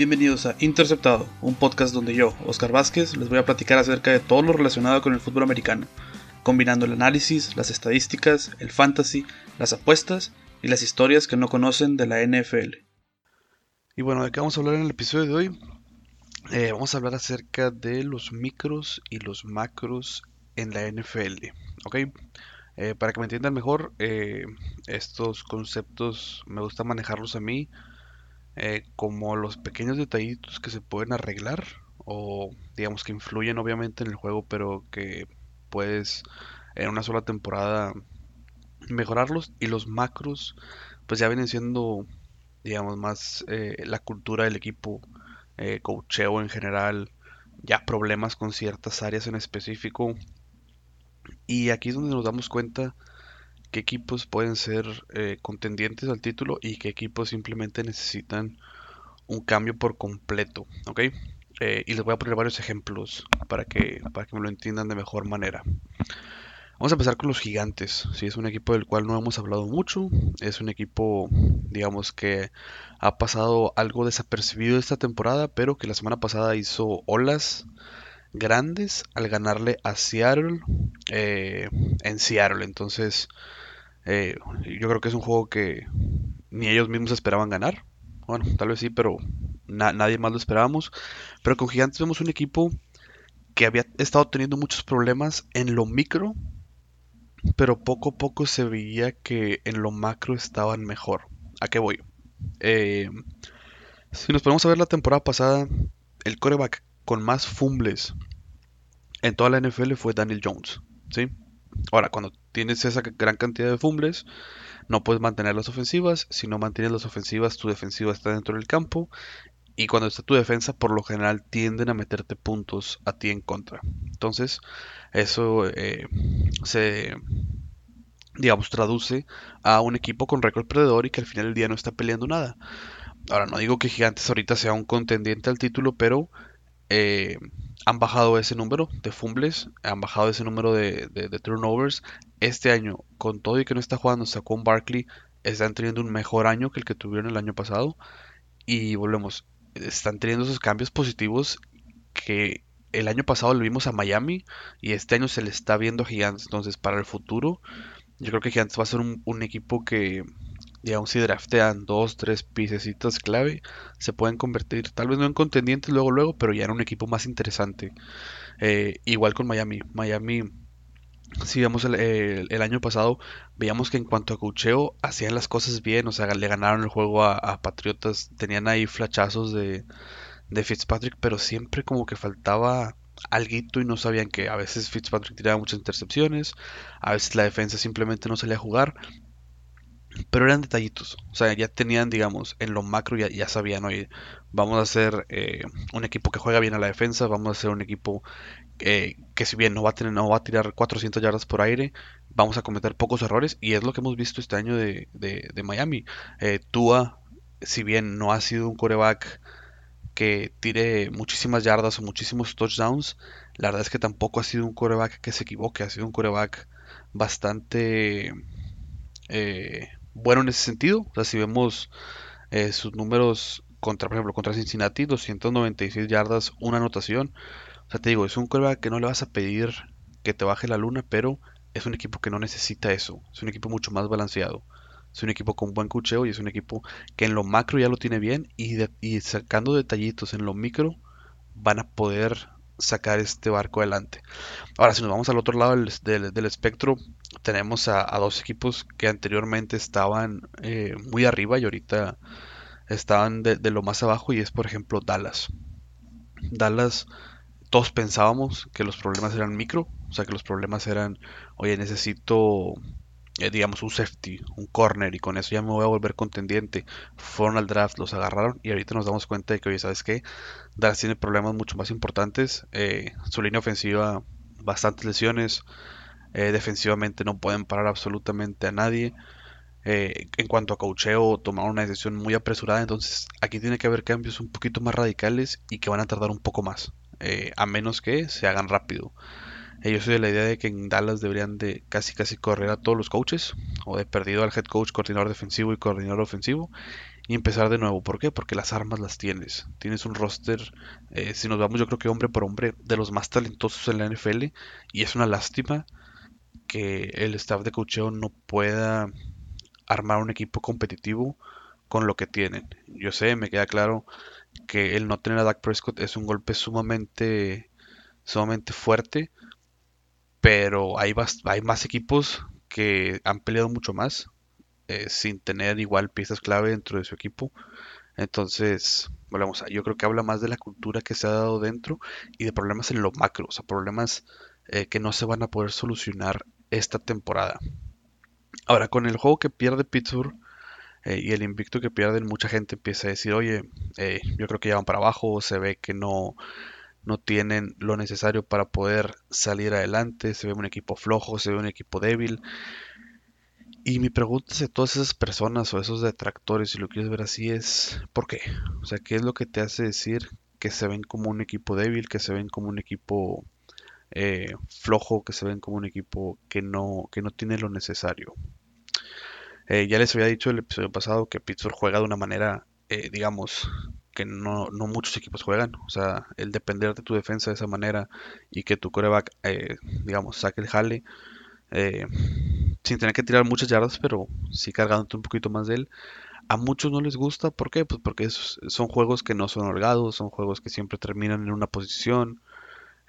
Bienvenidos a Interceptado, un podcast donde yo, Oscar Vázquez, les voy a platicar acerca de todo lo relacionado con el fútbol americano, combinando el análisis, las estadísticas, el fantasy, las apuestas y las historias que no conocen de la NFL. Y bueno, ¿de qué vamos a hablar en el episodio de hoy? Eh, vamos a hablar acerca de los micros y los macros en la NFL, ¿ok? Eh, para que me entiendan mejor, eh, estos conceptos me gusta manejarlos a mí eh, como los pequeños detallitos que se pueden arreglar o digamos que influyen obviamente en el juego, pero que puedes en una sola temporada mejorarlos y los macros pues ya vienen siendo digamos más la cultura del equipo, coacheo en general, ya problemas con ciertas áreas en específico. Y aquí es donde nos damos cuenta qué equipos pueden ser eh, contendientes al título y qué equipos simplemente necesitan un cambio por completo, ¿ok? Eh, y les voy a poner varios ejemplos para que, para que me lo entiendan de mejor manera. Vamos a empezar con los gigantes. Si es un equipo del cual no hemos hablado mucho. Es un equipo, digamos, que ha pasado algo desapercibido esta temporada, pero que la semana pasada hizo olas grandes al ganarle a Seattle eh, en Seattle. Entonces, eh, yo creo que es un juego que ni ellos mismos esperaban ganar. Bueno, tal vez sí, pero nadie más lo esperábamos. Pero con Gigantes vemos un equipo que había estado teniendo muchos problemas en lo micro, pero poco a poco se veía que en lo macro estaban mejor. ¿A qué voy? Eh, si nos ponemos a ver la temporada pasada, el coreback con más fumbles en toda la NFL fue Daniel Jones. ¿sí? Ahora, cuando tienes esa gran cantidad de fumbles, no puedes mantener las ofensivas. Si no mantienes las ofensivas, tu defensiva está dentro del campo. Y cuando está tu defensa, por lo general tienden a meterte puntos a ti en contra. Entonces, eso eh, se, digamos, traduce a un equipo con récord perdedor y que al final del día no está peleando nada. Ahora, no digo que Gigantes ahorita sea un contendiente al título, pero eh, han bajado ese número de fumbles, han bajado ese número de, turnovers. Este año, con todo y que no está jugando con Barkley, están teniendo un mejor año que el que tuvieron el año pasado. Y volvemos, están teniendo esos cambios positivos que el año pasado le vimos a Miami y este año se le está viendo a Gigantes. Entonces, para el futuro, yo creo que Gigantes va a ser un equipo que aún si draftean dos, tres piececitas clave, se pueden convertir, tal vez no en contendientes luego, luego, pero ya en un equipo más interesante. Eh, igual con Miami. Miami, si vemos el, año pasado, veíamos que en cuanto a cocheo hacían las cosas bien, o sea, le ganaron el juego a, Patriotas, tenían ahí flachazos de, de Fitzpatrick, pero siempre como que faltaba alguito y no sabían que a veces Fitzpatrick tiraba muchas intercepciones, a veces la defensa simplemente no salía a jugar pero eran detallitos. O sea, ya tenían, digamos, en lo macro ya, ya sabían, oye, vamos a ser eh, un equipo que juega bien a la defensa, vamos a ser un equipo eh, que si bien no va a tener, no va a tirar 400 yardas por aire, vamos a cometer pocos errores y es lo que hemos visto este año de, Miami. Eh, Tua, si bien no ha sido un coreback que tire muchísimas yardas o muchísimos touchdowns, la verdad es que tampoco ha sido un coreback que se equivoque, ha sido un coreback bastante eh, bueno en ese sentido. O sea, si vemos eh, sus números contra, por ejemplo, contra Cincinnati, 296 yardas, una anotación. O sea, te digo, es un quarterback que no le vas a pedir que te baje la luna, pero es un equipo que no necesita eso. Es un equipo mucho más balanceado. Es un equipo con buen cucheo y es un equipo que en lo macro ya lo tiene bien y, y sacando detallitos en lo micro van a poder sacar este barco adelante. Ahora, si nos vamos al otro lado del, espectro, tenemos a, dos equipos que anteriormente estaban eh, muy arriba y ahorita estaban de, lo más abajo y es por ejemplo Dallas. Dallas, todos pensábamos que los problemas eran micro, o sea que los problemas eran, oye, necesito eh, digamos, un safety, un corner, y con eso ya me voy a volver contendiente. Fueron al draft, los agarraron, y ahorita nos damos cuenta de que, oye, ¿sabes qué? Dallas tiene problemas mucho más importantes. Eh, su línea ofensiva, bastantes lesiones. Eh, defensivamente no pueden parar absolutamente a nadie. en cuanto a cocheo, tomaron una decisión muy apresurada. Entonces, aquí tiene que haber cambios un poquito más radicales y que van a tardar un poco más. A menos que se hagan rápido. Eh, yo soy de la idea de que en Dallas deberían de casi casi correr a todos los coaches, o de perdido al head coach, coordinador defensivo y coordinador ofensivo, y empezar de nuevo. ¿Por qué? Porque las armas las tienes. Tienes un roster, eh, si nos vamos yo creo que hombre por hombre, de los más talentosos en la NFL y es una lástima que el staff de cocheo no pueda armar un equipo competitivo con lo que tienen. Yo sé, me queda claro que el no tener a Dak Prescott es un golpe sumamente, sumamente fuerte, pero hay, hay más equipos que han peleado mucho más eh, sin tener igual piezas clave dentro de su equipo. Entonces, volvemos a, yo creo que habla más de la cultura que se ha dado dentro y de problemas en lo macro, o sea, problemas eh, que no se van a poder solucionar esta temporada. Ahora, con el juego que pierde Pittsburgh eh, y el invicto que pierden, mucha gente empieza a decir, oye, eh, yo creo que ya van para abajo, se ve que no, no tienen lo necesario para poder salir adelante, se ve un equipo flojo, se ve un equipo débil. Y mi pregunta es a todas esas personas o esos detractores, si lo quieres ver así, es ¿por qué? O sea, ¿qué es lo que te hace decir que se ven como un equipo débil, que se ven como un equipo eh, flojo, que se ven como un equipo que no, que no tiene lo necesario. Eh, ya les había dicho el episodio pasado que Pittsburgh juega de una manera, eh, digamos, que no, muchos equipos juegan. O sea, el depender de tu defensa de esa manera y que tu coreback, digamos, saque el jale sin tener que tirar muchas yardas, pero sí cargándote un poquito más de él. A muchos no les gusta, ¿por qué? Pues porque son juegos que no son holgados, son juegos que siempre terminan en una posición,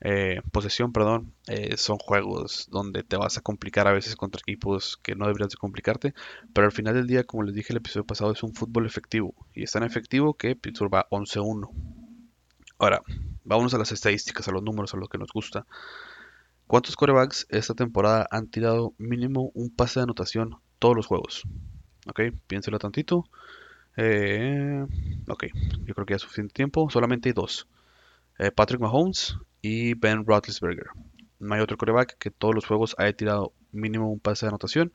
eh, posesión, perdón, eh, son juegos donde te vas a complicar a veces contra equipos que no deberías de complicarte, pero al final del día, como les dije el episodio pasado, es un fútbol efectivo y es tan efectivo que Pittsburgh va 11-1. Ahora, vámonos a las estadísticas, a los números, a lo que nos gusta. ¿Cuántos corebacks esta temporada han tirado mínimo un pase de anotación todos los juegos? Ok, piénselo tantito. Eh, ok, yo creo que ya es suficiente tiempo. Solamente hay dos. Patrick Mahomes y Ben Roethlisberger. No hay otro coreback que todos los juegos haya tirado mínimo un pase de anotación.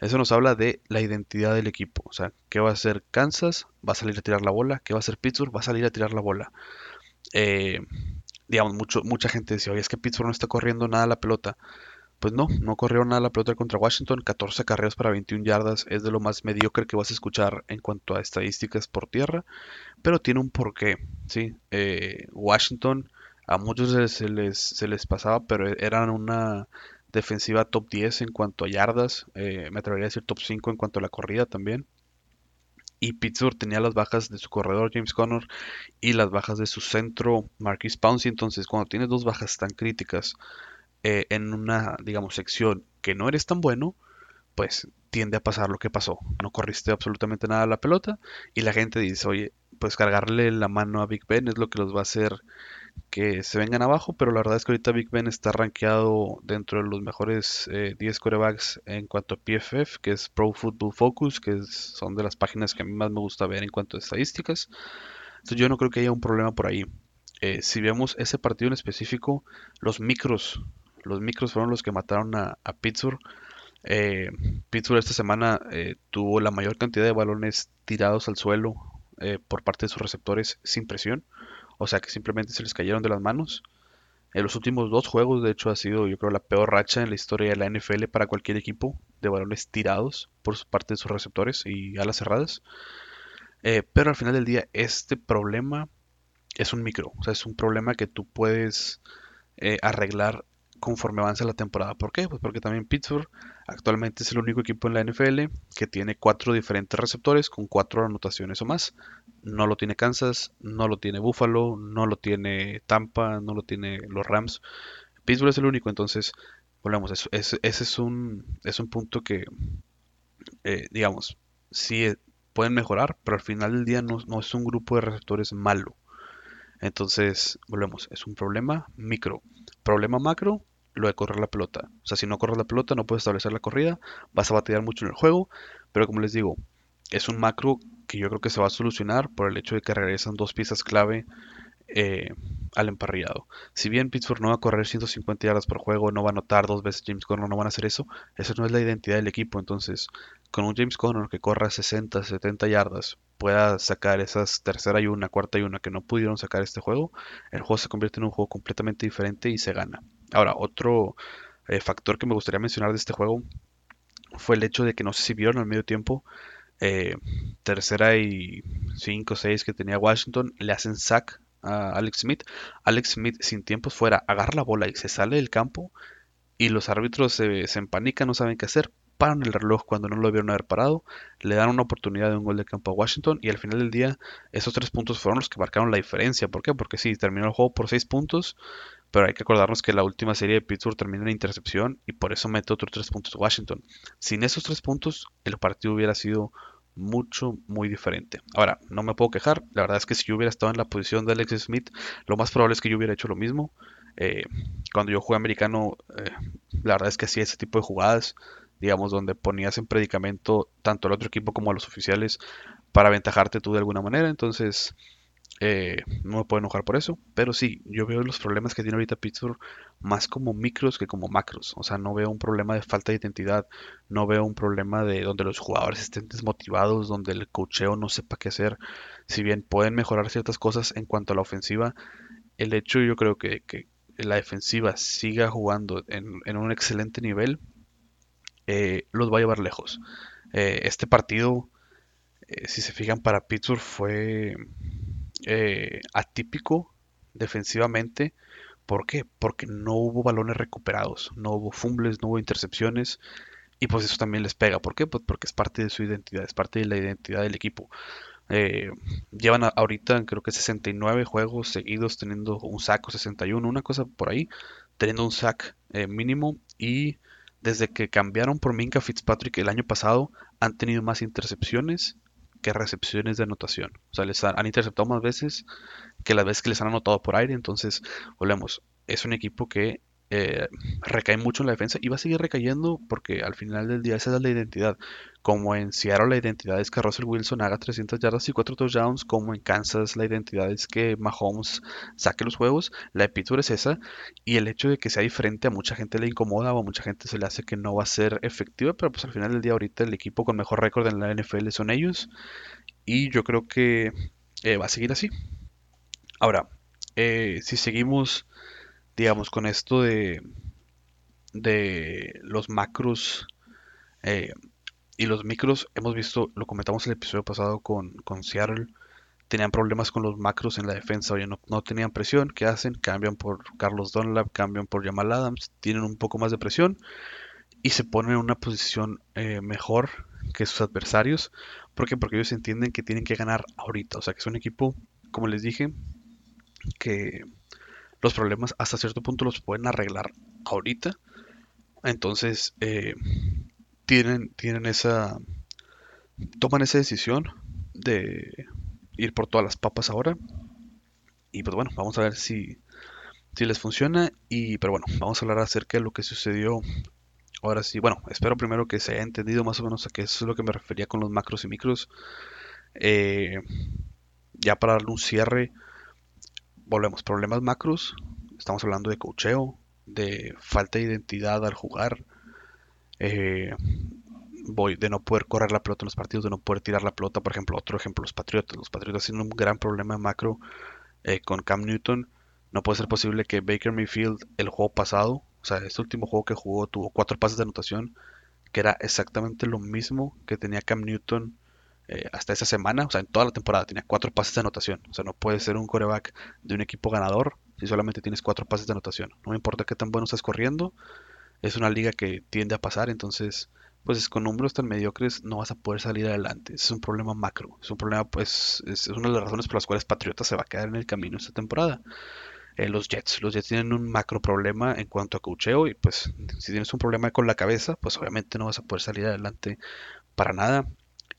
Eso nos habla de la identidad del equipo. O sea, ¿qué va a hacer Kansas? Va a salir a tirar la bola. ¿Qué va a hacer Pittsburgh? Va a salir a tirar la bola. Eh, digamos, mucho, mucha gente decía, oye, es que Pittsburgh no está corriendo nada la pelota. Pues no, no corrió nada la pelota contra Washington. 14 carreras para 21 yardas es de lo más mediocre que vas a escuchar en cuanto a estadísticas por tierra. Pero tiene un porqué. ¿sí? Eh, Washington a muchos se les, se les pasaba, pero eran una defensiva top 10 en cuanto a yardas, eh, me atrevería a decir top 5 en cuanto a la corrida también. Y Pittsburgh tenía las bajas de su corredor James Conner y las bajas de su centro Marquis Pouncey. Entonces, cuando tienes dos bajas tan críticas eh, en una, digamos, sección que no eres tan bueno, pues tiende a pasar lo que pasó. No corriste absolutamente nada a la pelota y la gente dice, oye, pues cargarle la mano a Big Ben es lo que los va a hacer que se vengan abajo, pero la verdad es que ahorita Big Ben está rankeado dentro de los mejores 10 eh, corebacks en cuanto a PFF, que es Pro Football Focus, que son de las páginas que a mí más me gusta ver en cuanto a estadísticas. Entonces yo no creo que haya un problema por ahí. Eh, si vemos ese partido en específico, los micros, los micros fueron los que mataron a, Pittsburgh. Eh, Pittsburgh esta semana tuvo la mayor cantidad de balones tirados al suelo por parte de sus receptores sin presión. O sea que simplemente se les cayeron de las manos. En los últimos dos juegos, de hecho, ha sido, yo creo, la peor racha en la historia de la NFL para cualquier equipo de balones tirados por parte de sus receptores y alas cerradas. Eh, pero al final del día, este problema es un micro, o sea, es un problema que tú puedes eh, arreglar conforme avanza la temporada. ¿Por qué? Pues porque también Pittsburgh actualmente es el único equipo en la NFL que tiene cuatro diferentes receptores con cuatro anotaciones o más. No lo tiene Kansas, no lo tiene Buffalo, no lo tiene Tampa, no lo tiene los Rams. Pittsburgh es el único, entonces, volvemos, ese es un, es un punto que, eh, digamos, sí eh, pueden mejorar, pero al final del día no, no es un grupo de receptores malo. Entonces, volvemos, es un problema micro. Problema macro, lo de correr la pelota. O sea, si no corres la pelota, no puedes establecer la corrida, vas a batallar mucho en el juego, pero como les digo, es un macro que yo creo que se va a solucionar por el hecho de que regresan dos piezas clave eh, al emparrillado. Si bien Pittsburgh no va a correr 150 yardas por juego, no va a anotar dos veces James Conner, no van a hacer eso, eso no es la identidad del equipo. Entonces, con un James Conner que corra 60, 70 yardas, pueda sacar esas tercera y una, cuarta y una que no pudieron sacar este juego, el juego se convierte en un juego completamente diferente y se gana. Ahora, otro eh, factor que me gustaría mencionar de este juego fue el hecho de que no sé si vieron al medio tiempo eh, tercera y 5 6 que tenía Washington, le hacen sack a Alex Smith. Alex Smith sin tiempos fuera, agarra la bola y se sale del campo y los árbitros se, se empanican, no saben qué hacer, paran el reloj cuando no lo vieron haber parado, le dan una oportunidad de un gol de campo a Washington y al final del día esos tres puntos fueron los que marcaron la diferencia. ¿Por qué? Porque sí, terminó el juego por seis puntos, pero hay que acordarnos que la última serie de Pittsburgh termina en intercepción y por eso mete otros tres puntos Washington. Sin esos tres puntos, el partido hubiera sido mucho, muy diferente. Ahora, no me puedo quejar. La verdad es que si yo hubiera estado en la posición de Alex Smith, lo más probable es que yo hubiera hecho lo mismo. Eh, cuando yo jugué americano, eh, la verdad es que hacía ese tipo de jugadas, digamos, donde ponías en predicamento tanto al otro equipo como a los oficiales para aventajarte tú de alguna manera. Entonces, eh, no me puedo enojar por eso, pero sí, yo veo los problemas que tiene ahorita Pittsburgh más como micros que como macros. O sea, no veo un problema de falta de identidad, no veo un problema de donde los jugadores estén desmotivados, donde el cocheo no sepa qué hacer. Si bien pueden mejorar ciertas cosas en cuanto a la ofensiva, el hecho yo creo que, la defensiva siga jugando en, un excelente nivel, eh, los va a llevar lejos. Eh, este partido, si se fijan, para Pittsburgh fue eh, atípico defensivamente. ¿Por qué? Porque no hubo balones recuperados, no hubo fumbles, no hubo intercepciones. Y pues eso también les pega. ¿Por qué? Pues porque es parte de su identidad, es parte de la identidad del equipo. Eh, llevan ahorita creo que 69 juegos seguidos teniendo un saco 61, una cosa por ahí, teniendo un sack eh, mínimo y desde que cambiaron por Minka Fitzpatrick el año pasado han tenido más intercepciones que recepciones de anotación. O sea, les han, interceptado más veces que las veces que les han anotado por aire. Entonces, volvemos. Es un equipo que eh, recae mucho en la defensa y va a seguir recayendo porque al final del día esa es la identidad. Como en Seattle la identidad es que Russell Wilson haga 300 yardas y 4 touchdowns, como en Kansas la identidad es que Mahomes saque los juegos, la de es esa y el hecho de que sea diferente a mucha gente le incomoda o a mucha gente se le hace que no va a ser efectiva, pero pues al final del día ahorita el equipo con mejor récord en la NFL son ellos y yo creo que eh, va a seguir así. Ahora, eh, si seguimos digamos, con esto de, de los macros eh, y los micros, hemos visto, lo comentamos en el episodio pasado con, con Seattle, tenían problemas con los macros en la defensa, oye, no, no, tenían presión, ¿qué hacen? Cambian por Carlos Dunlap, cambian por Jamal Adams, tienen un poco más de presión y se ponen en una posición eh, mejor que sus adversarios. ¿Por qué? Porque ellos entienden que tienen que ganar ahorita, o sea que es un equipo, como les dije, que los problemas hasta cierto punto los pueden arreglar ahorita. Entonces, eh, tienen, tienen esa. toman esa decisión de ir por todas las papas ahora. Y pues bueno, vamos a ver si, si les funciona. Y pero bueno, vamos a hablar acerca de lo que sucedió. Ahora sí, bueno, espero primero que se haya entendido más o menos a qué es lo que me refería con los macros y micros. Eh, ya para darle un cierre volvemos, problemas macros, estamos hablando de cocheo, de falta de identidad al jugar, eh, voy, de no poder correr la pelota en los partidos, de no poder tirar la pelota, por ejemplo, otro ejemplo, los Patriotas, los Patriotas tienen un gran problema macro eh, con Cam Newton, no puede ser posible que Baker Mayfield el juego pasado, o sea, este último juego que jugó tuvo cuatro pases de anotación, que era exactamente lo mismo que tenía Cam Newton eh, hasta esa semana, o sea, en toda la temporada tenía cuatro pases de anotación. O sea, no puedes ser un coreback de un equipo ganador si solamente tienes cuatro pases de anotación. No me importa qué tan bueno estás corriendo, es una liga que tiende a pasar, entonces, pues con números tan mediocres no vas a poder salir adelante. Es un problema macro, es un problema, pues, es, una de las razones por las cuales Patriota se va a quedar en el camino esta temporada. Eh, los Jets. Los Jets tienen un macro problema en cuanto a cocheo y pues si tienes un problema con la cabeza, pues obviamente no vas a poder salir adelante para nada.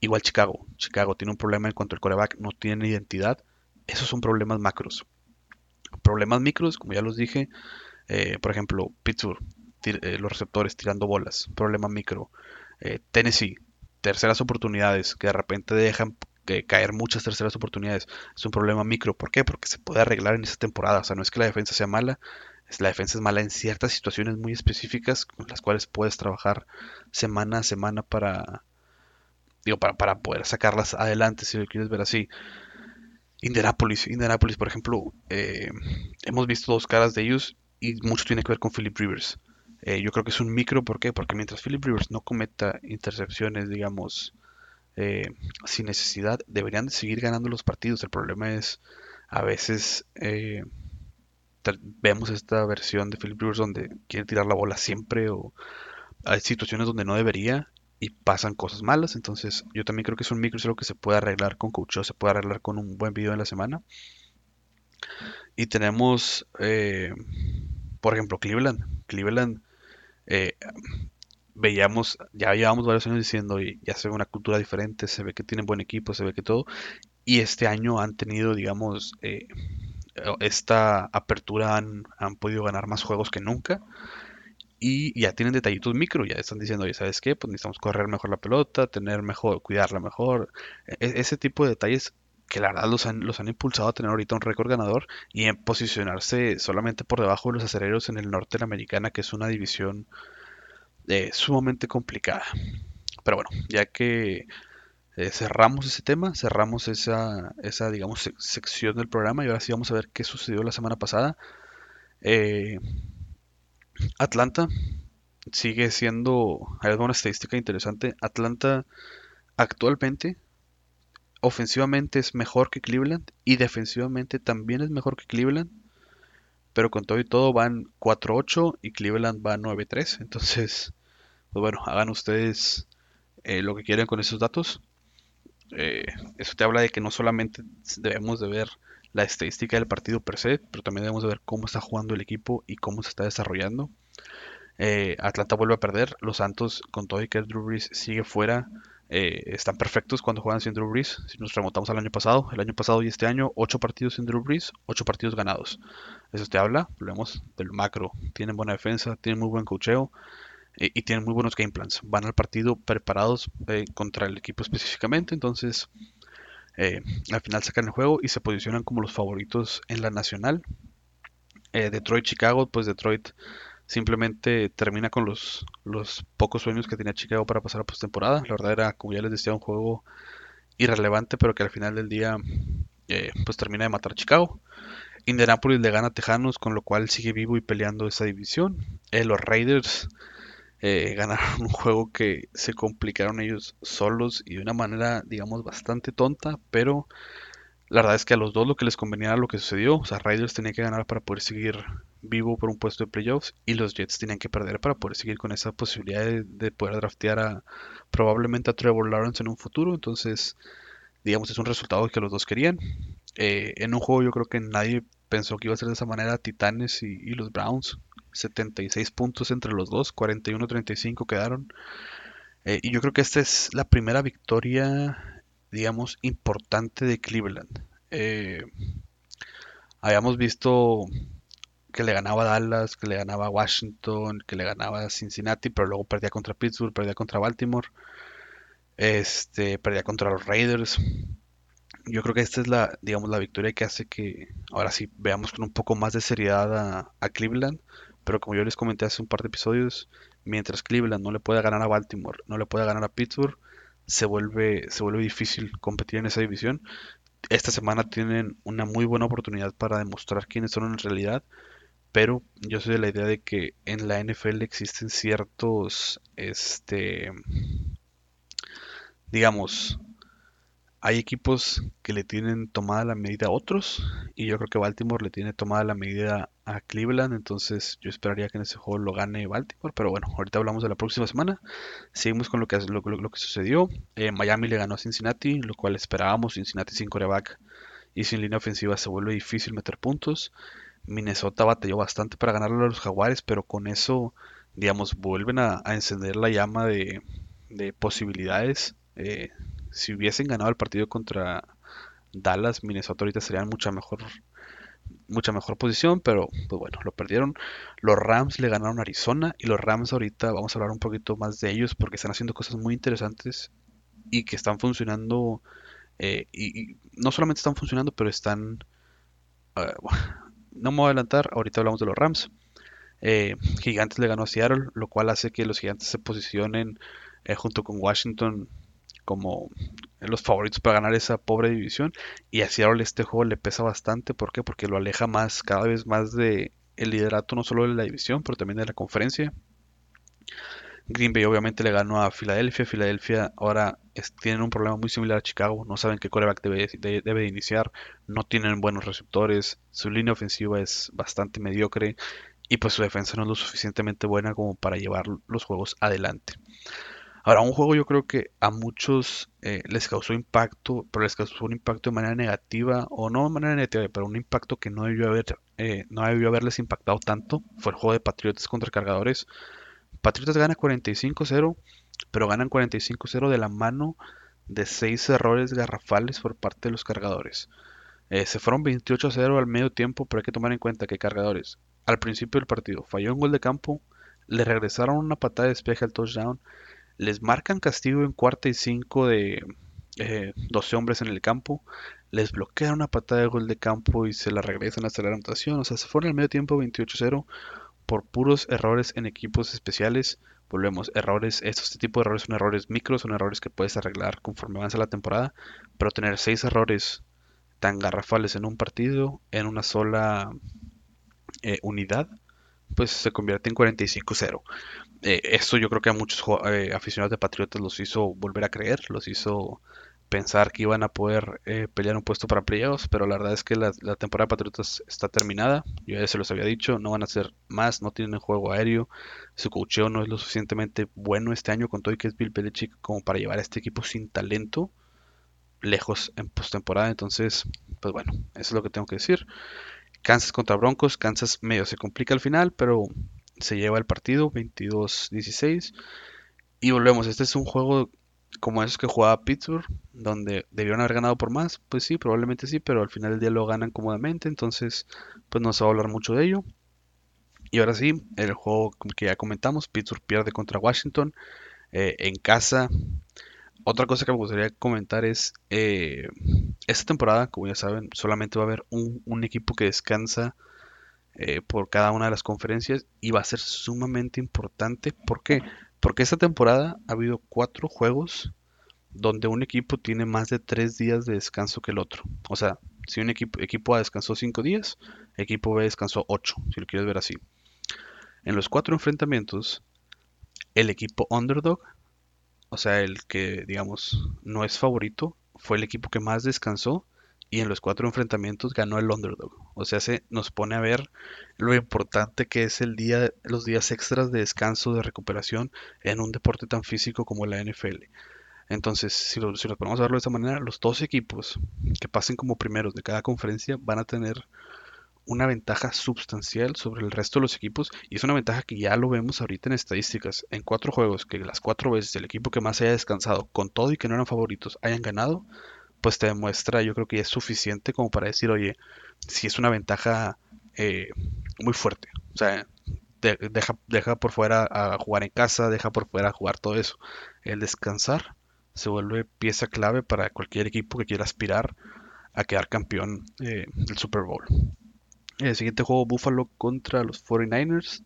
Igual Chicago. Chicago tiene un problema en cuanto al coreback no tiene identidad. Esos son problemas macros. Problemas micros, como ya los dije, eh, por ejemplo, Pittsburgh, eh, los receptores tirando bolas. Problema micro. Eh, Tennessee, terceras oportunidades que de repente dejan caer muchas terceras oportunidades. Es un problema micro. ¿Por qué? Porque se puede arreglar en esa temporada. O sea, no es que la defensa sea mala, la defensa es mala en ciertas situaciones muy específicas con las cuales puedes trabajar semana a semana para, digo, para, para poder sacarlas adelante, si lo quieres ver así. Indianapolis, Indianapolis, por ejemplo, eh, hemos visto dos caras de ellos y mucho tiene que ver con Philip Rivers. Eh, yo creo que es un micro, ¿por qué? Porque mientras Philip Rivers no cometa intercepciones, digamos, eh, sin necesidad, deberían de seguir ganando los partidos. El problema es a veces vemos esta versión de Philip Rivers donde quiere tirar la bola siempre o hay situaciones donde no debería y pasan cosas malas. Entonces yo también creo que es un micro, es algo que se puede arreglar con coach, se puede arreglar con un buen video en la semana. Y tenemos, eh, por ejemplo, Cleveland. Cleveland, eh, veíamos, ya llevamos varios años diciendo, y ya se ve una cultura diferente, se ve que tienen buen equipo, se ve que todo. Y este año han tenido, digamos, eh, esta apertura, han, han podido ganar más juegos que nunca y ya tienen detallitos micro, ya están diciendo, oye, ¿sabes qué? Pues necesitamos correr mejor la pelota, tener mejor, cuidarla mejor. E, e, ese tipo de detalles que la verdad los han, los han impulsado a tener ahorita un récord ganador y en posicionarse solamente por debajo de los acereros en el norte de la americana, que es una división eh, sumamente complicada. Pero bueno, ya que eh, cerramos ese tema, cerramos esa, esa digamos, sección del programa y ahora sí vamos a ver qué sucedió la semana pasada. Eh, Atlanta sigue siendo, hay una estadística interesante, Atlanta actualmente ofensivamente es mejor que Cleveland y defensivamente también es mejor que Cleveland, pero con todo y todo van 4-8 y Cleveland va 9-3, entonces, pues bueno, hagan ustedes eh, lo que quieran con esos datos. Eh, eso te habla de que no solamente debemos de ver la estadística del partido per se, pero también debemos ver cómo está jugando el equipo y cómo se está desarrollando. Eh, Atlanta vuelve a perder, los Santos con todo y que Drew Brees sigue fuera, eh, están perfectos cuando juegan sin Drew Brees. Si nos remontamos al año pasado, el año pasado y este año, 8 partidos sin Drew Brees, 8 partidos ganados. Eso te habla, vemos del macro. Tienen buena defensa, tienen muy buen cocheo eh, y tienen muy buenos game plans. Van al partido preparados contra el equipo específicamente, entonces eh, al final sacan el juego y se posicionan como los favoritos en la nacional. Eh, Detroit-Chicago, pues Detroit simplemente termina con los, los pocos sueños que tenía Chicago para pasar a postemporada. La verdad era, como ya les decía, un juego irrelevante, pero que al final del día eh, pues termina de matar a Chicago. Indianapolis le gana a Tejanos, con lo cual sigue vivo y peleando esa división. los Raiders eh, ganaron un juego que se complicaron ellos solos y de una manera, digamos, bastante tonta, pero la verdad es que a los dos lo que les convenía era lo que sucedió. O sea, Raiders tenía que ganar para poder seguir vivo por un puesto de playoffs y los Jets tenían que perder para poder seguir con esa posibilidad de, poder draftear a probablemente a Trevor Lawrence en un futuro. Entonces, digamos, es un resultado que los dos querían. Eh, en un juego yo creo que nadie pensó que iba a ser de esa manera Titanes y los Browns. 76 puntos entre los dos, 41-35 quedaron. Eh, y yo creo que esta es la primera victoria, digamos, importante de Cleveland. Eh, habíamos visto que le ganaba Dallas, que le ganaba Washington, que le ganaba Cincinnati, pero luego perdía contra Pittsburgh, perdía contra Baltimore, este, perdía contra los Raiders. Yo creo que esta es la, digamos, la victoria que hace que ahora sí veamos con un poco más de seriedad a Cleveland pero como yo les comenté hace un par de episodios, mientras Cleveland no le pueda ganar a Baltimore, no le pueda ganar a Pittsburgh, se vuelve, se vuelve difícil competir en esa división. Esta semana tienen una muy buena oportunidad para demostrar quiénes son en realidad, pero yo soy de la idea de que en la NFL existen ciertos, este, digamos, hay equipos que le tienen tomada la medida a otros y yo creo que Baltimore le tiene tomada la medida a Cleveland, entonces yo esperaría que en ese juego lo gane Baltimore, pero bueno, ahorita hablamos de la próxima semana, seguimos con lo que, lo, que sucedió, eh, Miami le ganó a Cincinnati, lo cual esperábamos, Cincinnati sin coreback y sin línea ofensiva se vuelve difícil meter puntos, Minnesota batalló bastante para ganarle a los Jaguares, pero con eso, digamos, vuelven a, encender la llama de, posibilidades. Eh, si hubiesen ganado el partido contra Dallas, Minnesota ahorita serían mucha mejor mucha mejor posición, pero pues bueno, lo perdieron. Los Rams le ganaron a Arizona y los Rams ahorita vamos a hablar un poquito más de ellos porque están haciendo cosas muy interesantes y que están funcionando eh, y, no solamente están funcionando, pero están... Ah, no me voy a adelantar, ahorita hablamos de los Rams. Eh, gigantes le ganó a Seattle, lo cual hace que los Gigantes se posicionen eh, junto con Washington como los favoritos para ganar esa pobre división. Y a Seattle este juego le pesa bastante. ¿Por qué? Porque lo aleja más, cada vez más de el liderato, no solo de la división, pero también de la conferencia. Green Bay obviamente le ganó a Filadelfia. Filadelfia ahora tienen un problema muy similar a Chicago, no saben qué coreback debe, debe de iniciar, no tienen buenos receptores, su línea ofensiva es bastante mediocre y pues su defensa no es lo suficientemente buena como para llevar los juegos adelante. Ahora, un juego yo creo que a muchos eh, les causó impacto, pero les causó un impacto de manera negativa, o no de manera negativa, pero un impacto que no debió, haber, eh, no debió haberles impactado tanto, fue el juego de Patriotas contra Cargadores. Patriotas gana 45-0, pero ganan 45-0 de la mano de 6 errores garrafales por parte de los cargadores. Eh, se fueron 28-0 al medio tiempo, pero hay que tomar en cuenta que Cargadores al principio del partido falló un gol de campo, le regresaron una patada de despeje al touchdown, les marcan castigo en cuarta y cinco de 12 eh, hombres en el campo, les bloquean una patada de gol de campo y se la regresan hasta la anotación. O sea, se fueron al medio tiempo 28-0 por puros errores en equipos especiales. Volvemos, errores, estos tipos de errores son errores micros, son errores que puedes arreglar conforme avanza la temporada, pero tener seis errores tan garrafales en un partido, en una sola eh, unidad, pues se convierte en 45-0. Eh, esto yo creo que a muchos eh, aficionados de Patriotas los hizo volver a creer, los hizo pensar que iban a poder eh, pelear un puesto para playoffs, pero la verdad es que la, temporada de Patriotas está terminada. Yo ya se los había dicho, no van a hacer más, no tienen juego aéreo, su cocheo no es lo suficientemente bueno este año con todo y que es Bill Belichick como para llevar a este equipo sin talento lejos en postemporada. Entonces, pues bueno, eso es lo que tengo que decir. Kansas contra Broncos, Kansas medio se complica al final, pero se lleva el partido 22-16. Y volvemos, este es un juego como esos que jugaba Pittsburgh, donde debieron haber ganado por más, pues sí, probablemente sí, pero al final del día lo ganan cómodamente, entonces pues no se va a hablar mucho de ello. Y ahora sí, el juego que ya comentamos, Pittsburgh pierde contra Washington eh, en casa. Otra cosa que me gustaría comentar es, eh, esta temporada, como ya saben, solamente va a haber un equipo que descansa eh, por cada una de las conferencias y va a ser sumamente importante. ¿Por qué? Porque esta temporada ha habido cuatro juegos donde un equipo tiene más de tres días de descanso que el otro. O sea, si un equipo, equipo A descansó cinco días, equipo B descansó ocho, si lo quieres ver así. En los cuatro enfrentamientos, el equipo underdog, o sea, el que digamos no es favorito, fue el equipo que más descansó y en los cuatro enfrentamientos ganó el underdog. O sea, se nos pone a ver lo importante que es el día, los días extras de descanso, de recuperación en un deporte tan físico como la NFL. Entonces, si lo, si lo podemos verlo de esta manera, los dos equipos que pasen como primeros de cada conferencia van a tener una ventaja sustancial sobre el resto de los equipos y es una ventaja que ya lo vemos ahorita en estadísticas. En cuatro juegos, que las cuatro veces el equipo que más haya descansado con todo y que no eran favoritos hayan ganado, pues te demuestra, yo creo que ya es suficiente como para decir, oye, si es una ventaja eh, muy fuerte. O sea, deja, deja por fuera a jugar en casa, deja por fuera a jugar todo eso. El descansar se vuelve pieza clave para cualquier equipo que quiera aspirar a quedar campeón eh, del Super Bowl. El siguiente juego, Buffalo contra los 49ers.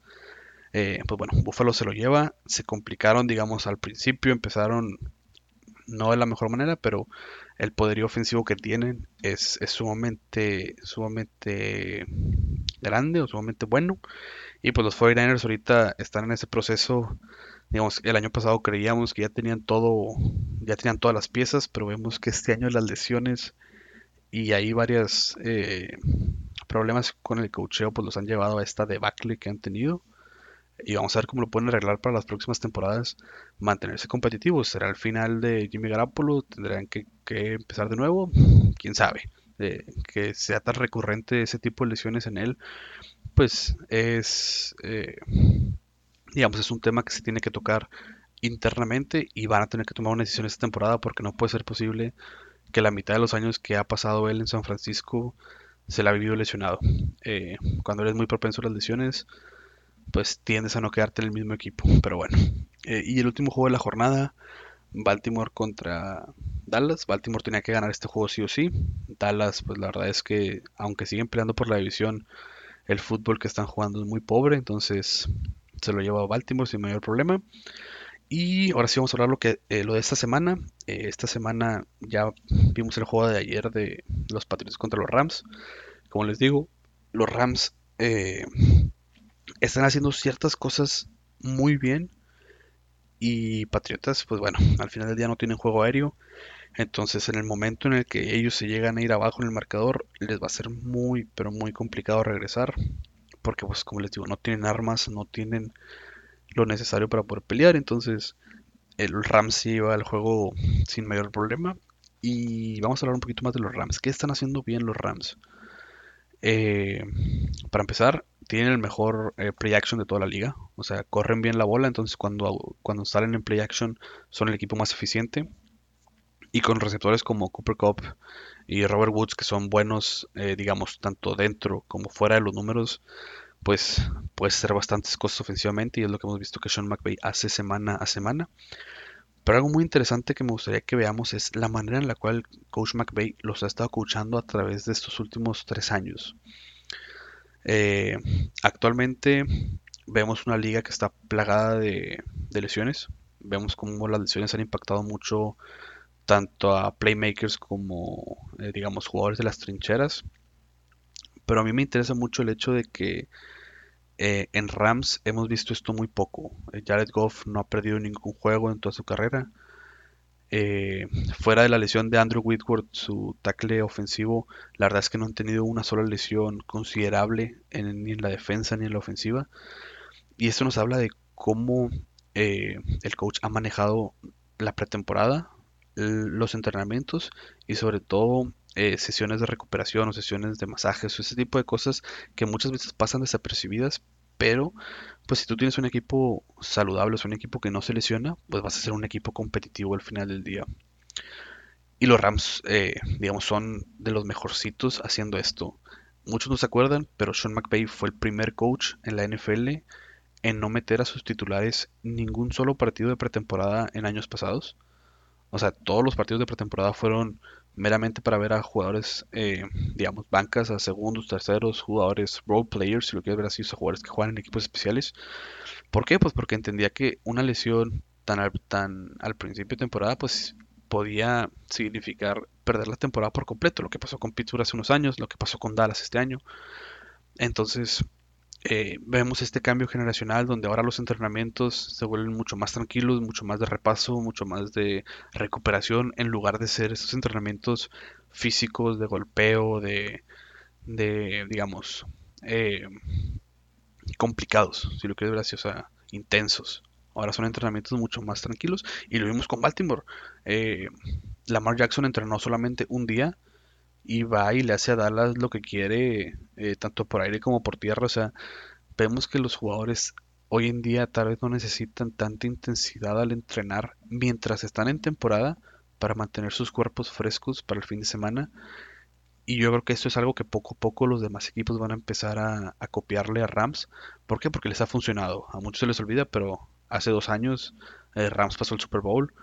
Eh, pues bueno, Buffalo se lo lleva. Se complicaron, digamos, al principio. Empezaron no de la mejor manera, pero el poderío ofensivo que tienen es, sumamente, sumamente grande o sumamente bueno. Y pues los 49ers ahorita están en ese proceso. Digamos, el año pasado creíamos que ya tenían todo, ya tenían todas las piezas, pero vemos que este año las lesiones y hay varios eh, problemas con el cocheo, pues los han llevado a esta debacle que han tenido y vamos a ver cómo lo pueden arreglar para las próximas temporadas, mantenerse competitivos. ¿Será el final de Jimmy Garoppolo? ¿Tendrán que, empezar de nuevo? ¿Quién sabe? Eh, que sea tan recurrente ese tipo de lesiones en él, pues es, eh, digamos, es un tema que se tiene que tocar internamente y van a tener que tomar una decisión esta temporada porque no puede ser posible que la mitad de los años que ha pasado él en San Francisco se la ha vivido lesionado. Eh, cuando eres muy propenso a las lesiones, pues tiendes a no quedarte en el mismo equipo. Pero bueno. Eh, y el último juego de la jornada, Baltimore contra Dallas. Baltimore tenía que ganar este juego sí o sí. Dallas, pues la verdad es que, aunque siguen peleando por la división, el fútbol que están jugando es muy pobre. Entonces se lo lleva a Baltimore sin mayor problema. Y ahora sí vamos a hablar lo, que, eh, lo de esta semana. Eh, esta semana ya vimos el juego de ayer de los Patriots contra los Rams. Como les digo, los Rams están haciendo ciertas cosas muy bien Y Patriotas, pues bueno, al final del día no tienen juego aéreo. Entonces en el momento en el que ellos se llegan a ir abajo en el marcador, les va a ser muy, pero muy complicado regresar. Porque pues como les digo, no tienen armas, no tienen lo necesario para poder pelear. Entonces el Rams se lleva el juego sin mayor problema. Y vamos a hablar un poquito más de los Rams. ¿Qué están haciendo bien los Rams? Eh, para empezar, tienen el mejor eh, play action de toda la liga. O sea, corren bien la bola. Entonces cuando, cuando salen en play action son el equipo más eficiente. Y con receptores como Cooper Cup y Robert Woods, que son buenos, eh, digamos, tanto dentro como fuera de los números, pues puede ser bastantes cosas ofensivamente y es lo que hemos visto que Sean McVay hace semana a semana. Pero algo muy interesante que me gustaría que veamos es la manera en la cual Coach McVay los ha estado coachando a través de estos últimos tres años. Eh, actualmente vemos una liga que está plagada de, lesiones. Vemos cómo las lesiones han impactado mucho tanto a playmakers como, eh, digamos, jugadores de las trincheras. Pero a mí me interesa mucho el hecho de que eh, en Rams hemos visto esto muy poco. Eh, Jared Goff no ha perdido ningún juego en toda su carrera. Eh, fuera de la lesión de Andrew Whitworth, su tackle ofensivo, la verdad es que no han tenido una sola lesión considerable ni en la defensa ni en la ofensiva. Y esto nos habla de cómo el coach ha manejado la pretemporada, los entrenamientos y sobre todo eh, sesiones de recuperación o sesiones de masajes o ese tipo de cosas que muchas veces pasan desapercibidas, pero pues si tú tienes un equipo saludable, o un equipo que no se lesiona, pues vas a ser un equipo competitivo al final del día. Y los Rams, eh, digamos, son de los mejorcitos haciendo esto. Muchos no se acuerdan, pero Sean McVay fue el primer coach en la NFL en no meter a sus titulares ningún solo partido de pretemporada en años pasados. O sea, todos los partidos de pretemporada fueron meramente para ver a jugadores, eh, digamos, bancas, a segundos, terceros, jugadores, role players, si lo quieres ver así, o jugadores que juegan en equipos especiales. ¿Por qué? Pues porque entendía que una lesión tan al, tan al principio de temporada, pues podía significar perder la temporada por completo, lo que pasó con Pittsburgh hace unos años, lo que pasó con Dallas este año. Entonces, eh, vemos este cambio generacional donde ahora los entrenamientos se vuelven mucho más tranquilos, mucho más de repaso, mucho más de recuperación, en lugar de ser esos entrenamientos físicos de golpeo, de, de digamos, eh, complicados, si lo quieres ver así, o sea, intensos. Ahora son entrenamientos mucho más tranquilos y lo vimos con Baltimore. Eh, Lamar Jackson entrenó solamente un día y va y le hace a Dallas lo que quiere, eh, tanto por aire como por tierra. O sea, vemos que los jugadores hoy en día tal vez no necesitan tanta intensidad al entrenar mientras están en temporada para mantener sus cuerpos frescos para el fin de semana. Y yo creo que esto es algo que poco a poco los demás equipos van a empezar a, copiarle a Rams. ¿Por qué? Porque les ha funcionado. A muchos se les olvida, pero hace dos años eh, Rams pasó el Super Bowl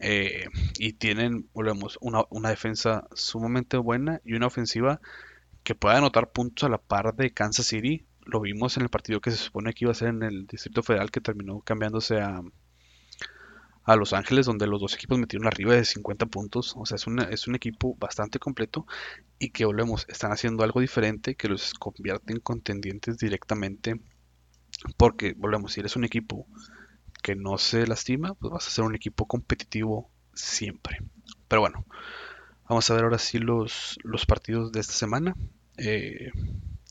eh, y tienen, volvemos, una, una, defensa sumamente buena y una ofensiva que puede anotar puntos a la par de Kansas City. Lo vimos en el partido que se supone que iba a ser en el Distrito Federal, que terminó cambiándose a, a Los Ángeles, donde los dos equipos metieron arriba de 50 puntos. O sea, es, es un equipo bastante completo y que, volvemos, están haciendo algo diferente que los convierte en contendientes directamente. Porque, volvemos, si eres un equipo que no se lastima, pues vas a ser un equipo competitivo siempre. Pero bueno, vamos a ver ahora sí los, los partidos de esta semana. Eh,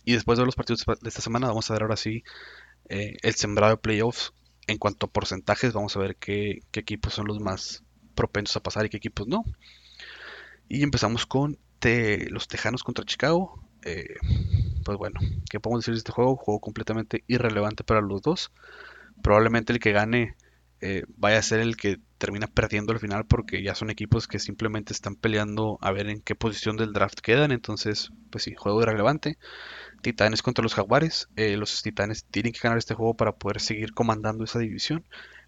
y después de los partidos de esta semana, vamos a ver ahora sí eh, el sembrado de playoffs. En cuanto a porcentajes, vamos a ver qué, equipos son los más propensos a pasar y qué equipos no. Y empezamos con los Tejanos contra Chicago. Eh, pues bueno, ¿qué podemos decir de este juego? Juego completamente irrelevante para los dos probablemente el que gane eh, vaya a ser el que termina perdiendo al final porque ya son equipos que simplemente están peleando a ver en qué posición del draft quedan. Entonces, pues sí, juego irrelevante. Titanes contra los Jaguares. Eh, los Titanes tienen que ganar este juego para poder seguir comandando esa división.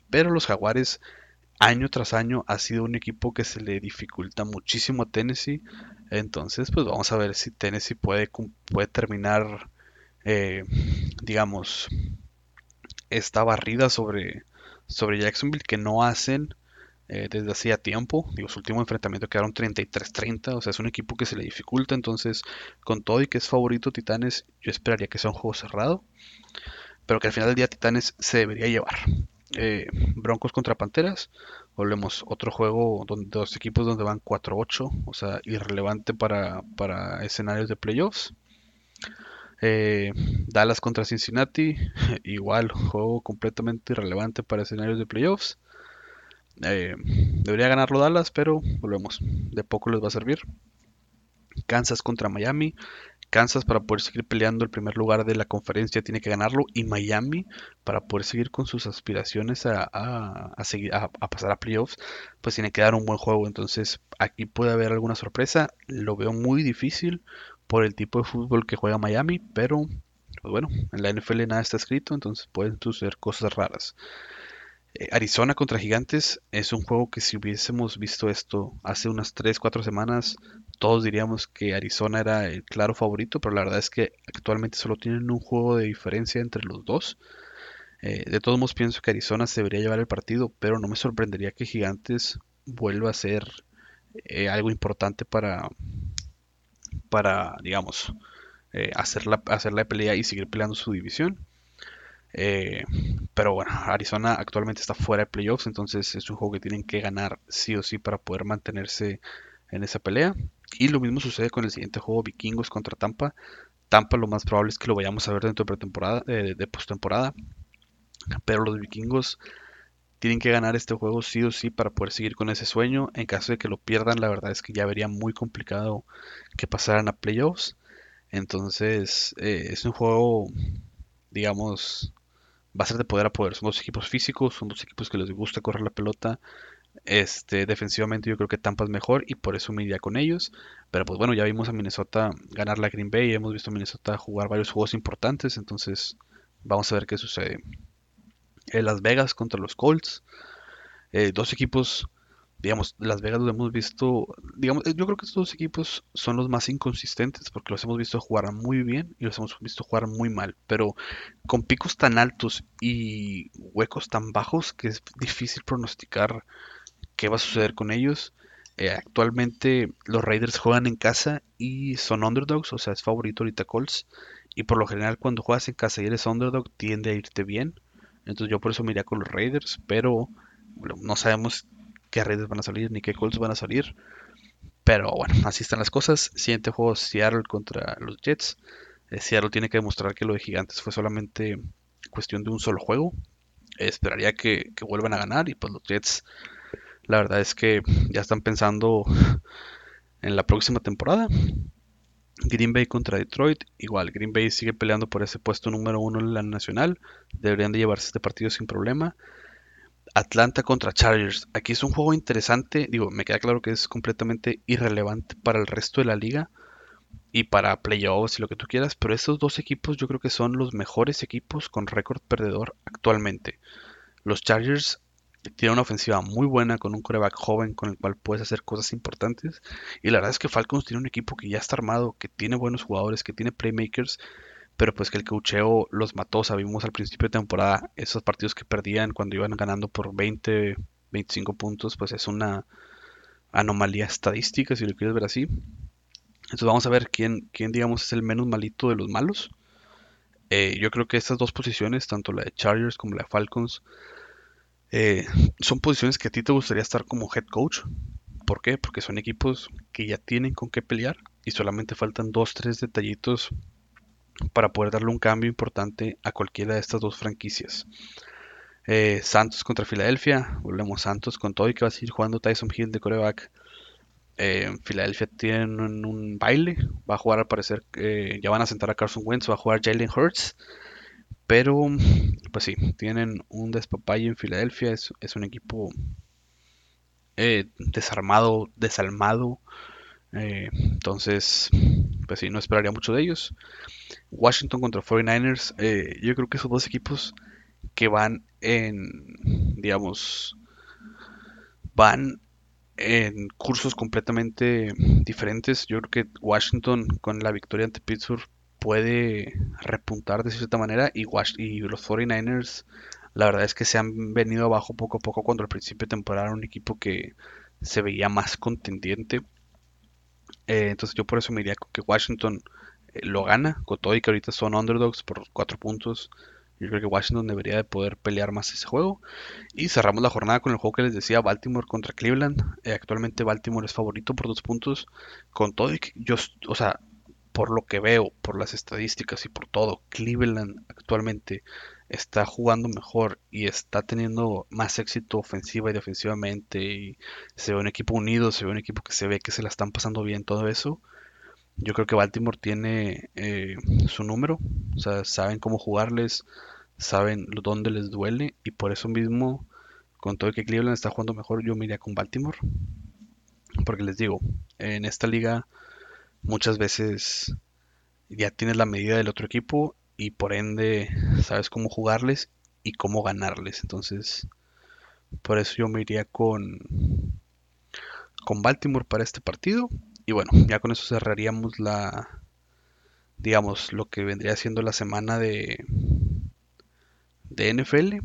Pero los Jaguares, año tras año, ha sido un equipo que se le dificulta muchísimo a Tennessee. Entonces, pues vamos a ver si Tennessee puede, puede terminar, eh, digamos, esta barrida sobre, sobre Jacksonville que no hacen eh, desde hacía tiempo. Digo, su último enfrentamiento quedaron 33-30, o sea, es un equipo que se le dificulta. Entonces, con todo y que es favorito Titanes, yo esperaría que sea un juego cerrado, pero que al final del día Titanes se debería llevar. Eh, Broncos contra Panteras. Volvemos otro juego donde dos equipos donde van 4-8, o sea, irrelevante para, para escenarios de playoffs. Eh, Dallas contra Cincinnati, igual, juego completamente irrelevante para escenarios de playoffs. Eh, debería ganarlo Dallas, pero volvemos, de poco les va a servir. Kansas contra Miami, Kansas para poder seguir peleando el primer lugar de la conferencia tiene que ganarlo. Y Miami para poder seguir con sus aspiraciones a, seguir, a, pasar a playoffs pues tiene que dar un buen juego. Entonces aquí puede haber alguna sorpresa. Lo veo muy difícil por el tipo de fútbol que juega Miami pero pues bueno en la NFL nada está escrito entonces pueden suceder cosas raras eh, Arizona contra Gigantes es un juego que si hubiésemos visto esto hace unas 3-4 semanas, todos diríamos que Arizona era el claro favorito, pero la verdad es que actualmente solo tienen un juego de diferencia entre los dos. Eh, de todos modos pienso que Arizona se debería llevar el partido, pero no me sorprendería que Gigantes vuelva a ser eh, algo importante para, para digamos, hacer, la, hacer la pelea y seguir peleando su división. Eh, pero bueno, Arizona actualmente está fuera de playoffs, entonces es un juego que tienen que ganar sí o sí para poder mantenerse en esa pelea. Y lo mismo sucede con el siguiente juego, Vikingos contra Tampa. Tampa lo más probable es que lo vayamos a ver dentro de pretemporada, eh, de postemporada. Pero los vikingos tienen que ganar este juego sí o sí para poder seguir con ese sueño. En caso de que lo pierdan, la verdad es que ya vería muy complicado que pasaran a playoffs. Entonces, eh, es un juego, digamos, va a ser de poder a poder. Son dos equipos físicos, son dos equipos que les gusta correr la pelota. Este, defensivamente yo creo que Tampa es mejor y por eso me iría con ellos. Pero pues bueno, ya vimos a Minnesota ganar la Green Bay, hemos visto a Minnesota jugar varios juegos importantes, entonces vamos a ver qué sucede. En Las Vegas contra los Colts. Eh, dos equipos digamos, Las Vegas los hemos visto, digamos, yo creo que estos dos equipos son los más inconsistentes porque los hemos visto jugar muy bien y los hemos visto jugar muy mal, pero con picos tan altos y huecos tan bajos que es difícil pronosticar qué va a suceder con ellos. Eh, actualmente los Raiders juegan en casa y son underdogs, o sea, es favorito ahorita Colts. Y por lo general cuando juegas en casa y eres underdog tiende a irte bien. Entonces yo por eso me iría con los Raiders, pero no sabemos qué redes van a salir ni qué Colts van a salir. Pero bueno, así están las cosas. Siguiente juego Seattle contra los Jets. Eh, Seattle tiene que demostrar que lo de Gigantes fue solamente cuestión de un solo juego. esperaría que, vuelvan a ganar y pues los Jets la verdad es que ya están pensando en la próxima temporada. Green Bay contra Detroit. Igual, Green Bay sigue peleando por ese puesto número uno en la nacional. Deberían de llevarse este partido sin problema. Atlanta contra Chargers. Aquí es un juego interesante. Digo, me queda claro que es completamente irrelevante para el resto de la liga y para playoffs y lo que tú quieras. Pero estos dos equipos yo creo que son los mejores equipos con récord perdedor actualmente. Los Chargers tienen una ofensiva muy buena con un coreback joven con el cual puedes hacer cosas importantes. Y la verdad es que Falcons tiene un equipo que ya está armado, que tiene buenos jugadores, que tiene playmakers pero pues que el cocheo los mató. Sabimos al principio de temporada esos partidos que perdían cuando iban ganando por 20, 25 puntos, pues es una anomalía estadística, si lo quieres ver así. Entonces vamos a ver quién, quién digamos, es el menos malito de los malos. Eh, yo creo que estas dos posiciones, tanto la de Chargers como la de Falcons, eh, son posiciones que a ti te gustaría estar como head coach. ¿Por qué? Porque son equipos que ya tienen con qué pelear y solamente faltan dos, tres detallitos para poder darle un cambio importante a cualquiera de estas dos franquicias. Eh, Santos contra Filadelfia, volvemos Santos con todo y que va a seguir jugando Tyson Hill de coreback. Eh, Filadelfia tiene un, baile, va a jugar al parecer, ya van a sentar a Carson Wentz, va a jugar Jalen Hurts, pero pues sí, tienen un despapalle en Filadelfia, es, es un equipo desarmado, desalmado, entonces pues sí, no esperaría mucho de ellos. Washington contra 49ers, eh, yo creo que esos dos equipos que van en, digamos, van en cursos completamente diferentes. Yo creo que Washington con la victoria ante Pittsburgh puede repuntar de cierta manera y, y los 49ers la verdad es que se han venido abajo poco a poco cuando al principio de temporada era un equipo que se veía más contendiente eh, entonces yo por eso me diría que Washington eh, lo gana, con todo y que ahorita son underdogs por 4 puntos. Yo creo que Washington debería de poder pelear más ese juego. Y cerramos la jornada con el juego que les decía, Baltimore contra Cleveland. Eh, actualmente Baltimore es favorito por dos puntos. Con todo, yo, o sea, por lo que veo, por las estadísticas y por todo, Cleveland actualmente está jugando mejor y está teniendo más éxito ofensiva y defensivamente y se ve un equipo unido, se ve un equipo que se ve que se la están pasando bien, todo eso. Yo creo que Baltimore tiene eh, su número, o sea, saben cómo jugarles, saben dónde les duele y por eso mismo, con todo que Cleveland está jugando mejor, yo me con Baltimore. Porque les digo, en esta liga muchas veces ya tienes la medida del otro equipo y por ende sabes cómo jugarles y cómo ganarles. Entonces, por eso yo me iría con, con Baltimore para este partido. Y bueno, ya con eso cerraríamos la, digamos, lo que vendría siendo la semana de, de NFL.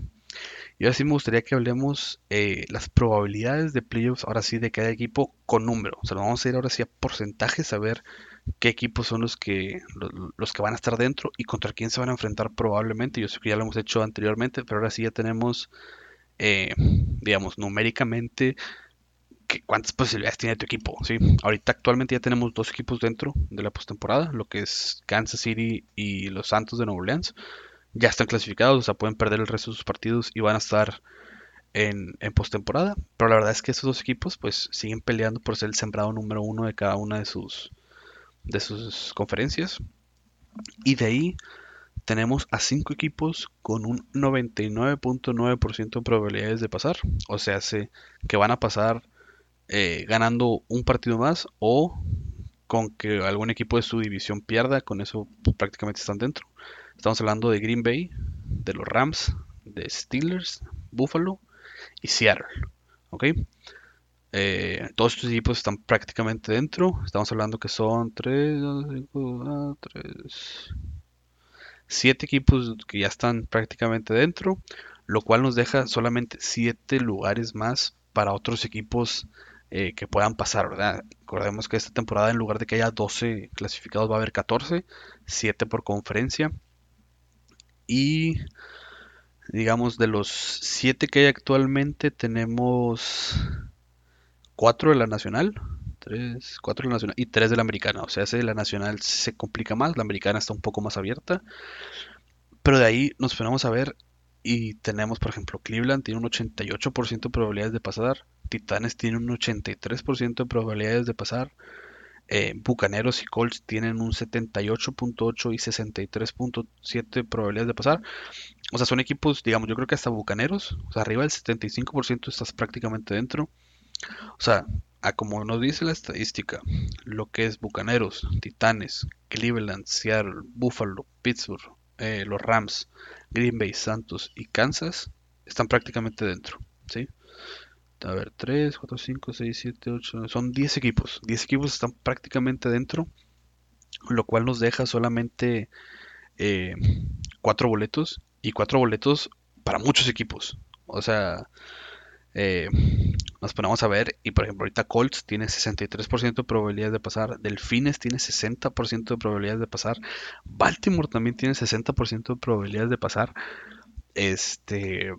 Y ahora sí me gustaría que hablemos eh, las probabilidades de playoffs, ahora sí, de cada equipo con número. O sea, vamos a ir ahora sí a porcentajes, a ver qué equipos son los que, los, que van a estar dentro y contra quién se van a enfrentar probablemente. Yo sé que ya lo hemos hecho anteriormente, pero ahora sí ya tenemos, eh, digamos, numéricamente cuántas posibilidades tiene tu equipo. ¿sí? Ahorita actualmente ya tenemos dos equipos dentro de la postemporada, lo que es Kansas City y los Santos de Nueva Orleans. Ya están clasificados, o sea, pueden perder el resto de sus partidos y van a estar en, en postemporada. Pero la verdad es que esos dos equipos pues siguen peleando por ser el sembrado número uno de cada una de sus, de sus conferencias. Y de ahí tenemos a cinco equipos con un 99.9% de probabilidades de pasar. O sea, se, que van a pasar eh, ganando un partido más o con que algún equipo de su división pierda. Con eso prácticamente están dentro. Estamos hablando de Green Bay, de los Rams, de Steelers, Buffalo y Seattle. ¿Ok? Eh, todos estos equipos están prácticamente dentro. Estamos hablando que son 3, 5, 3, 7 equipos que ya están prácticamente dentro, lo cual nos deja solamente 7 lugares más para otros equipos eh, que puedan pasar, ¿verdad? Recordemos que esta temporada en lugar de que haya 12 clasificados va a haber 14, 7 por conferencia. Y digamos de los 7 que hay actualmente tenemos 4 de la nacional, 3, 4 de la nacional y 3 de la americana. O sea, ese de la nacional se complica más, la americana está un poco más abierta. Pero de ahí nos ponemos a ver y tenemos, por ejemplo, Cleveland tiene un 88% de probabilidades de pasar, Titanes tiene un 83% de probabilidades de pasar, eh, Bucaneros y Colts tienen un 78.8 y 63.7 probabilidades de pasar. O sea, son equipos, digamos, yo creo que hasta Bucaneros, o sea, arriba del 75% estás prácticamente dentro. O sea, a como nos dice la estadística, lo que es Bucaneros, Titanes, Cleveland, Seattle, Buffalo, Pittsburgh, eh, los Rams, Green Bay, Santos y Kansas están prácticamente dentro. ¿sí? A ver, 3, 4, 5, 6, 7, 8, son 10 equipos. 10 equipos están prácticamente dentro, lo cual nos deja solamente eh, 4 boletos y 4 boletos para muchos equipos. O sea, eh, nos ponemos a ver y por ejemplo ahorita Colts tiene 63% de probabilidades de pasar, Delfines tiene 60% de probabilidades de pasar, Baltimore también tiene 60% de probabilidades de pasar, este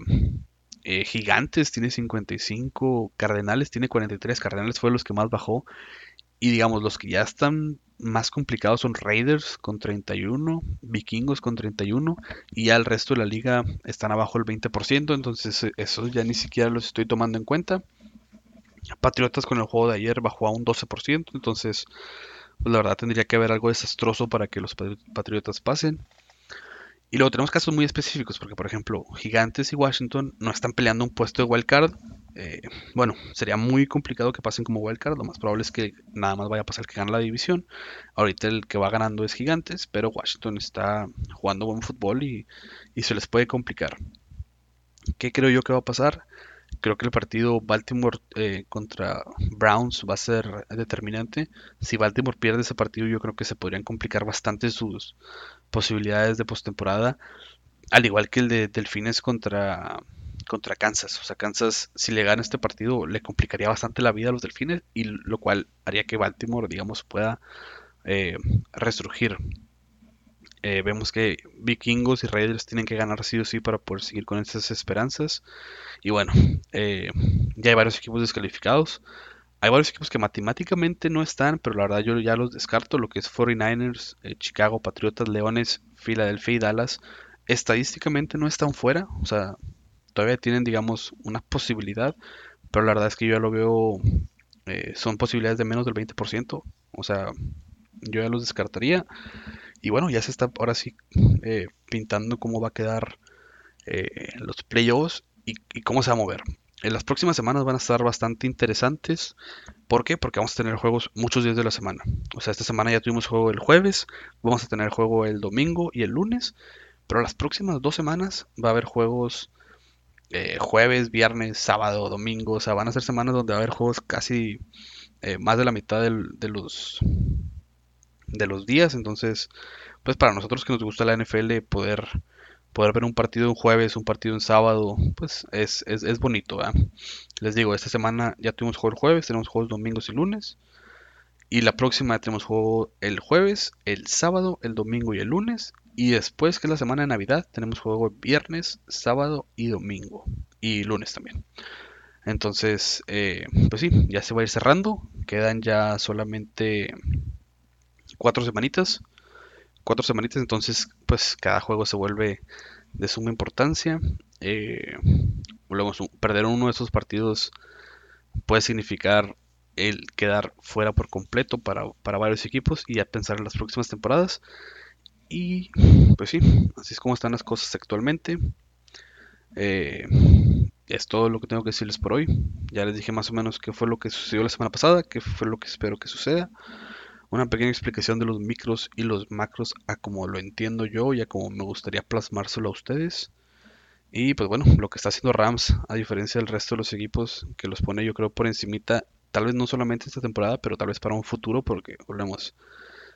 eh, Gigantes tiene 55, Cardenales tiene 43, Cardenales fue los que más bajó y digamos los que ya están más complicados son Raiders con 31, Vikingos con 31 y ya el resto de la liga están abajo el 20%, entonces eh, eso ya ni siquiera los estoy tomando en cuenta. Patriotas con el juego de ayer bajó a un 12%, entonces pues, la verdad tendría que haber algo desastroso para que los Patriotas pasen. Y luego tenemos casos muy específicos, porque por ejemplo, Gigantes y Washington no están peleando un puesto de wildcard. Eh, bueno, sería muy complicado que pasen como wildcard. Lo más probable es que nada más vaya a pasar que gane la división. Ahorita el que va ganando es Gigantes, pero Washington está jugando buen fútbol y, y se les puede complicar. ¿Qué creo yo que va a pasar? Creo que el partido Baltimore eh, contra Browns va a ser determinante. Si Baltimore pierde ese partido, yo creo que se podrían complicar bastante sus posibilidades de postemporada. Al igual que el de Delfines contra, contra Kansas. O sea, Kansas, si le gana este partido, le complicaría bastante la vida a los Delfines. Y lo cual haría que Baltimore, digamos, pueda eh. Eh, vemos que Vikingos y Raiders tienen que ganar sí o sí para poder seguir con estas esperanzas. Y bueno, eh, ya hay varios equipos descalificados. Hay varios equipos que matemáticamente no están, pero la verdad yo ya los descarto. Lo que es 49ers, eh, Chicago, Patriotas, Leones, Filadelfia y Dallas. Estadísticamente no están fuera. O sea, todavía tienen, digamos, una posibilidad. Pero la verdad es que yo ya lo veo. son posibilidades de menos del 20%. O sea, yo ya los descartaría. Y bueno, ya se está ahora sí eh, pintando cómo va a quedar eh, los playoffs y, cómo se va a mover. En las próximas semanas van a estar bastante interesantes. ¿Por qué? Porque vamos a tener juegos muchos días de la semana. O sea, esta semana ya tuvimos juego el jueves, vamos a tener juego el domingo y el lunes. Pero las próximas dos semanas va a haber juegos eh, jueves, viernes, sábado, domingo. O sea, van a ser semanas donde va a haber juegos casi más de la mitad del, de los de los días. Entonces, pues para nosotros que nos gusta la NFL, poder, poder ver un partido un jueves, un partido un sábado, pues es, es, bonito. Les digo, esta semana ya tuvimos juego el jueves, tenemos juegos domingos y lunes. Y la próxima tenemos juego el jueves, el sábado, el domingo y el lunes. Y después, que es la semana de Navidad, tenemos juego viernes, sábado y domingo. Y lunes también. Entonces, eh, pues sí, ya se va a ir cerrando. Quedan ya solamente cuatro semanitas. Cuatro semanitas, entonces pues cada juego se vuelve de suma importancia. Eh, luego, perder uno de esos partidos puede significar el quedar fuera por completo para, varios equipos y ya pensar en las próximas temporadas. Y pues sí, así es como están las cosas actualmente. Eh, es todo lo que tengo que decirles por hoy. Ya les dije más o menos qué fue lo que sucedió la semana pasada, qué fue lo que espero que suceda una pequeña explicación de los micros y los macros a como lo entiendo yo y a como me gustaría plasmárselo a ustedes. Y pues bueno, lo que está haciendo Rams, a diferencia del resto de los equipos que los pone yo creo por encimita, tal vez no solamente esta temporada, pero tal vez para un futuro, porque volvemos,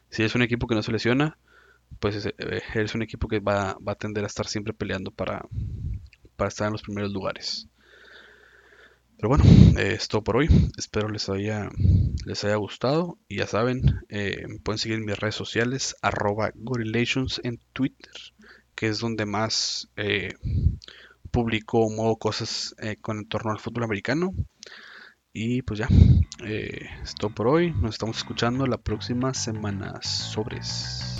si es un equipo que no se lesiona, pues es, eh, un equipo que va, va, a tender a estar siempre peleando para, para estar en los primeros lugares. Pero bueno, eh, es todo por hoy. Espero les haya, les haya gustado. Y ya saben, eh, pueden seguir en mis redes sociales, arroba Gorillations en Twitter, que es donde más eh, publico o cosas con en torno al fútbol americano. Y pues ya, es todo por hoy. Nos estamos escuchando la próxima semana. Sobres.